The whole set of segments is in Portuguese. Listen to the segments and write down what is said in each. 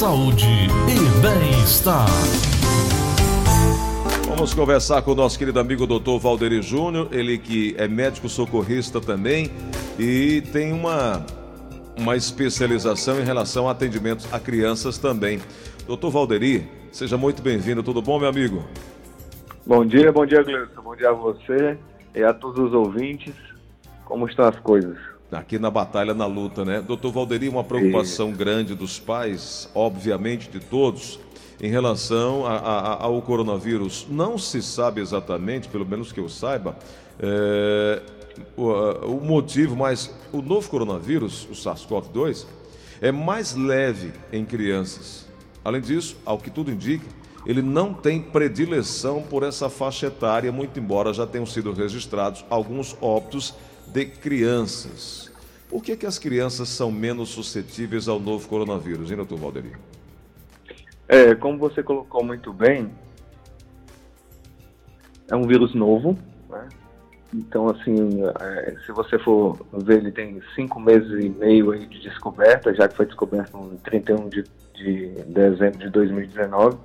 saúde e bem-estar. Vamos conversar com o nosso querido amigo Dr. Valderi Júnior, ele que é médico socorrista também e tem uma, uma especialização em relação a atendimentos a crianças também. Doutor Valderi, seja muito bem-vindo, tudo bom, meu amigo? Bom dia, bom dia, Gleison. Bom dia a você e a todos os ouvintes. Como estão as coisas? Aqui na batalha, na luta, né? Doutor Valderi, uma preocupação grande dos pais, obviamente de todos, em relação a, a, ao coronavírus. Não se sabe exatamente, pelo menos que eu saiba, é, o, o motivo, mas o novo coronavírus, o SARS-CoV-2, é mais leve em crianças. Além disso, ao que tudo indica, ele não tem predileção por essa faixa etária, muito embora já tenham sido registrados alguns óbitos de crianças. Por que, que as crianças são menos suscetíveis ao novo coronavírus, hein, doutor? É, como você colocou muito bem, é um vírus novo, né? Então, assim, é, se você for ver, ele tem cinco meses e meio aí de descoberta, já que foi descoberto no 31 de, de dezembro de 2019.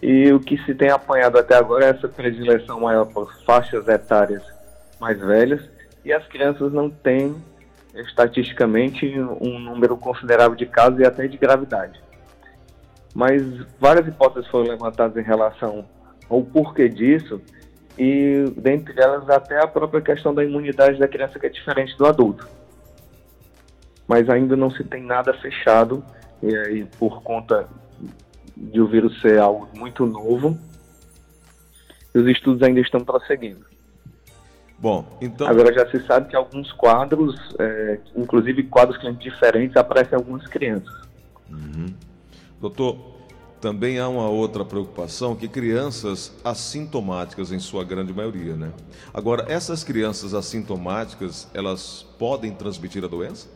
E o que se tem apanhado até agora é essa predileção maior por faixas etárias mais velhas, e as crianças não têm, estatisticamente, um número considerável de casos e até de gravidade. Mas várias hipóteses foram levantadas em relação ao porquê disso, e dentre elas até a própria questão da imunidade da criança que é diferente do adulto. Mas ainda não se tem nada fechado, e aí por conta de o vírus ser algo muito novo, os estudos ainda estão prosseguindo. Bom, então. Agora já se sabe que alguns quadros, é, inclusive quadros clínicos diferentes, aparecem em algumas crianças. Uhum. Doutor, também há uma outra preocupação que crianças assintomáticas, em sua grande maioria, né? Agora, essas crianças assintomáticas, elas podem transmitir a doença?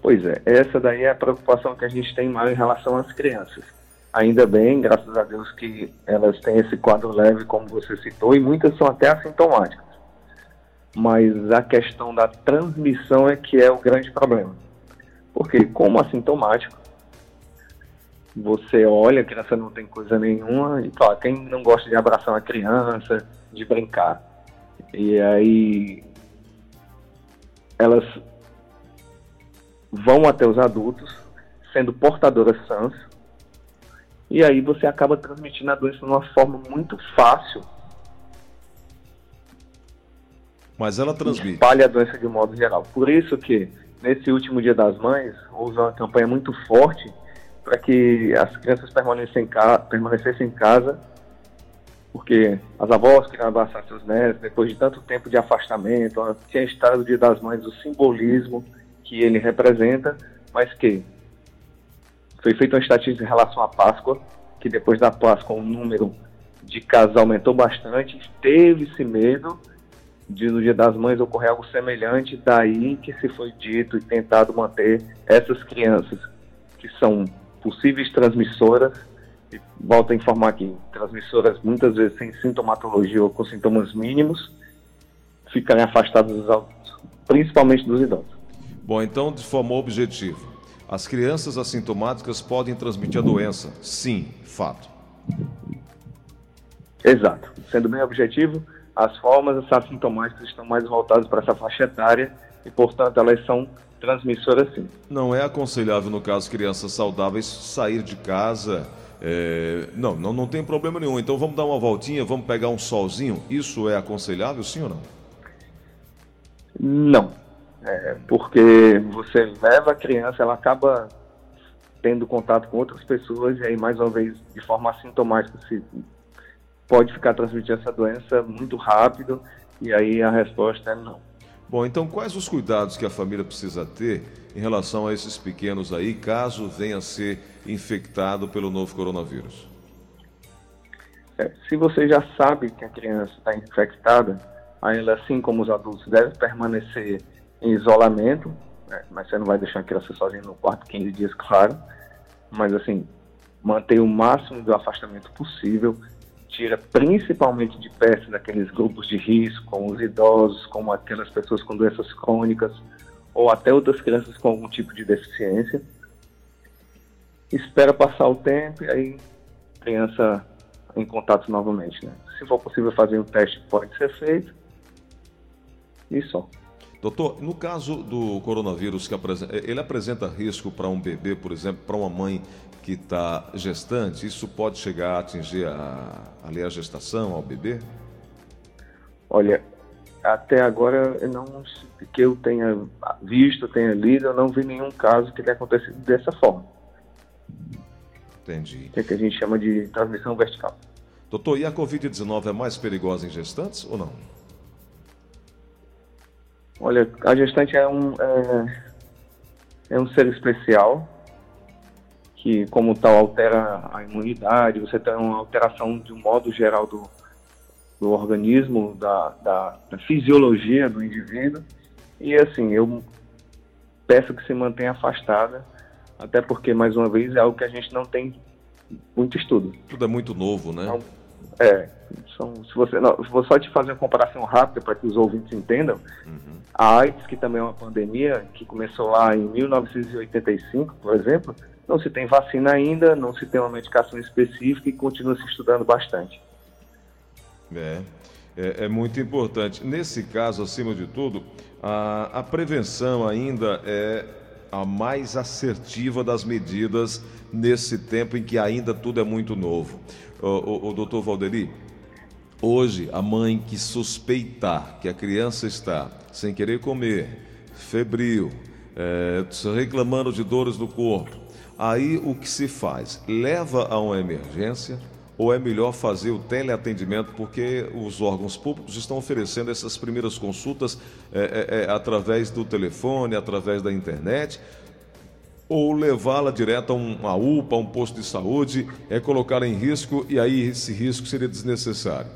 Pois é, essa daí é a preocupação que a gente tem mais em relação às crianças. Ainda bem, graças a Deus, que elas têm esse quadro leve, como você citou, e muitas são até assintomáticas. Mas a questão da transmissão é que é o grande problema. Porque, como assintomático, você olha, a criança não tem coisa nenhuma, e claro, quem não gosta de abraçar uma criança, de brincar. E aí elas vão até os adultos, sendo portadoras sãs, e aí você acaba transmitindo a doença de uma forma muito fácil. Mas ela transmite. Espalha a doença de modo geral. Por isso que, nesse último dia das mães, houve uma campanha muito forte para que as crianças permanecessem em, casa, permanecessem em casa, porque as avós queriam abraçar seus netos, depois de tanto tempo de afastamento, tinha estado o dia das mães, o simbolismo que ele representa, mas que foi feita uma estatística em relação à Páscoa, que depois da Páscoa o número de casos aumentou bastante, teve-se medo de no Dia das Mães ocorrer algo semelhante, daí que se foi dito e tentado manter essas crianças que são possíveis transmissoras, e volto a informar aqui, transmissoras muitas vezes sem sintomatologia ou com sintomas mínimos, ficarem afastadas dos adultos, principalmente dos idosos. Bom, então, de forma objetiva, as crianças assintomáticas podem transmitir a doença? Sim, fato. Exato. Sendo bem objetivo, as formas assintomáticas estão mais voltadas para essa faixa etária e, portanto, elas são transmissoras sim. Não é aconselhável, no caso, crianças saudáveis sair de casa. É... Não, não, não tem problema nenhum. Então vamos dar uma voltinha, vamos pegar um solzinho. Isso é aconselhável, sim ou não? Não. É, porque você leva a criança, ela acaba tendo contato com outras pessoas e aí mais uma vez de forma assintomática se pode ficar transmitindo essa doença muito rápido e aí a resposta é não. Bom, então quais os cuidados que a família precisa ter em relação a esses pequenos aí, caso venha a ser infectado pelo novo coronavírus? É, se você já sabe que a criança está infectada, aí ela, assim como os adultos, deve permanecer em isolamento, né? mas você não vai deixar a criança sozinha no quarto 15 dias, claro. Mas assim, manter o máximo do afastamento possível, tira principalmente de perto daqueles grupos de risco, como os idosos, como aquelas pessoas com doenças crônicas, ou até outras crianças com algum tipo de deficiência. espera passar o tempo e aí criança em contato novamente, né? Se for possível fazer um teste, pode ser feito. E só. Doutor, no caso do coronavírus, que apresenta, ele apresenta risco para um bebê, por exemplo, para uma mãe que está gestante? Isso pode chegar a atingir a, ali a gestação ao bebê? Olha, até agora, eu não, que eu tenha visto, tenha lido, eu não vi nenhum caso que tenha acontecido dessa forma. Entendi. Que é que a gente chama de transmissão vertical. Doutor, e a Covid-19 é mais perigosa em gestantes ou não? Olha, a gestante é um, é, é um ser especial que, como tal, altera a imunidade, você tem uma alteração de um modo geral do, do organismo, da, da, da fisiologia do indivíduo. E assim, eu peço que se mantenha afastada, até porque, mais uma vez, é algo que a gente não tem muito estudo. Tudo é muito novo, né? Então, é, são, se você, não, vou só te fazer uma comparação rápida para que os ouvintes entendam. Uhum. A AIDS, que também é uma pandemia, que começou lá em 1985, por exemplo, não se tem vacina ainda, não se tem uma medicação específica e continua se estudando bastante. É, é, é muito importante. Nesse caso, acima de tudo, a, a prevenção ainda é a mais assertiva das medidas nesse tempo em que ainda tudo é muito novo. O, o, o doutor Valderi, hoje a mãe que suspeitar que a criança está sem querer comer, febril, é, reclamando de dores no corpo, aí o que se faz? Leva a uma emergência ou é melhor fazer o teleatendimento, porque os órgãos públicos estão oferecendo essas primeiras consultas é, é, é através do telefone, através da internet, ou levá-la direto a uma UPA, a um posto de saúde, é colocar em risco e aí esse risco seria desnecessário?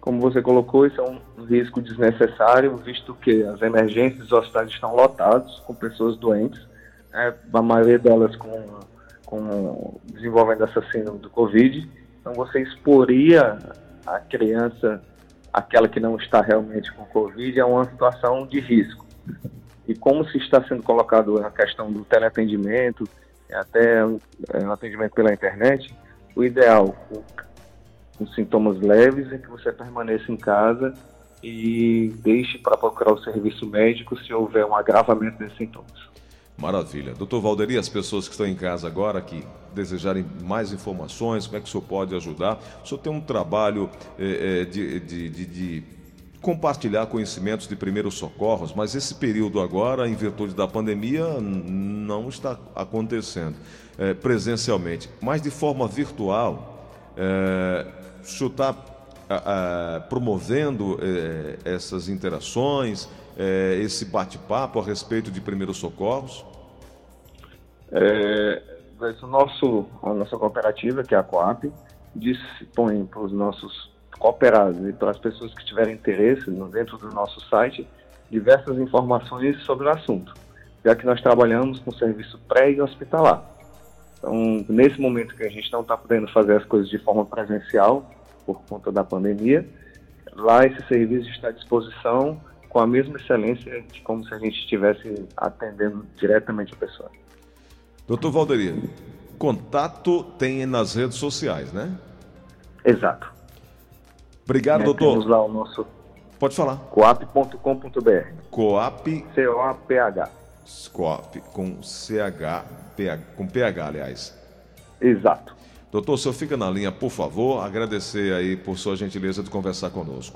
Como você colocou, isso é um risco desnecessário, visto que as emergências dos hospitais estão lotados com pessoas doentes, né, a maioria delas com com desenvolvendo essa síndrome do Covid. Então você exporia a criança, aquela que não está realmente com Covid, a uma situação de risco. E como se está sendo colocado a questão do teleatendimento, até o é, atendimento pela internet, o ideal, com, com sintomas leves, é que você permaneça em casa e deixe para procurar o serviço médico se houver um agravamento desses sintomas. Maravilha. Doutor Valderi, as pessoas que estão em casa agora, que desejarem mais informações, como é que o senhor pode ajudar? O senhor tem um trabalho é, de, de, de, de compartilhar conhecimentos de primeiros socorros, mas esse período agora, em virtude da pandemia, não está acontecendo é, presencialmente, mas de forma virtual. É, o senhor está promovendo é, essas interações, é, esse bate-papo a respeito de primeiros socorros? É, nosso, a nossa cooperativa, que é a Coap, dispõe para os nossos cooperados e para as pessoas que tiverem interesse dentro do nosso site diversas informações sobre o assunto, já que nós trabalhamos com serviço pré e hospitalar. Então, nesse momento que a gente não está podendo fazer as coisas de forma presencial, por conta da pandemia, lá esse serviço está à disposição com a mesma excelência de como se a gente estivesse atendendo diretamente a pessoa. Doutor Valderi, contato tem nas redes sociais, né? Exato. Obrigado, é, doutor. Temos lá o nosso. Pode falar. coap.com.br. Coap. C-O-A-P-H. Coap com C-H, com PH, aliás. Exato. Doutor, o senhor fica na linha, por favor. Agradecer aí por sua gentileza de conversar conosco.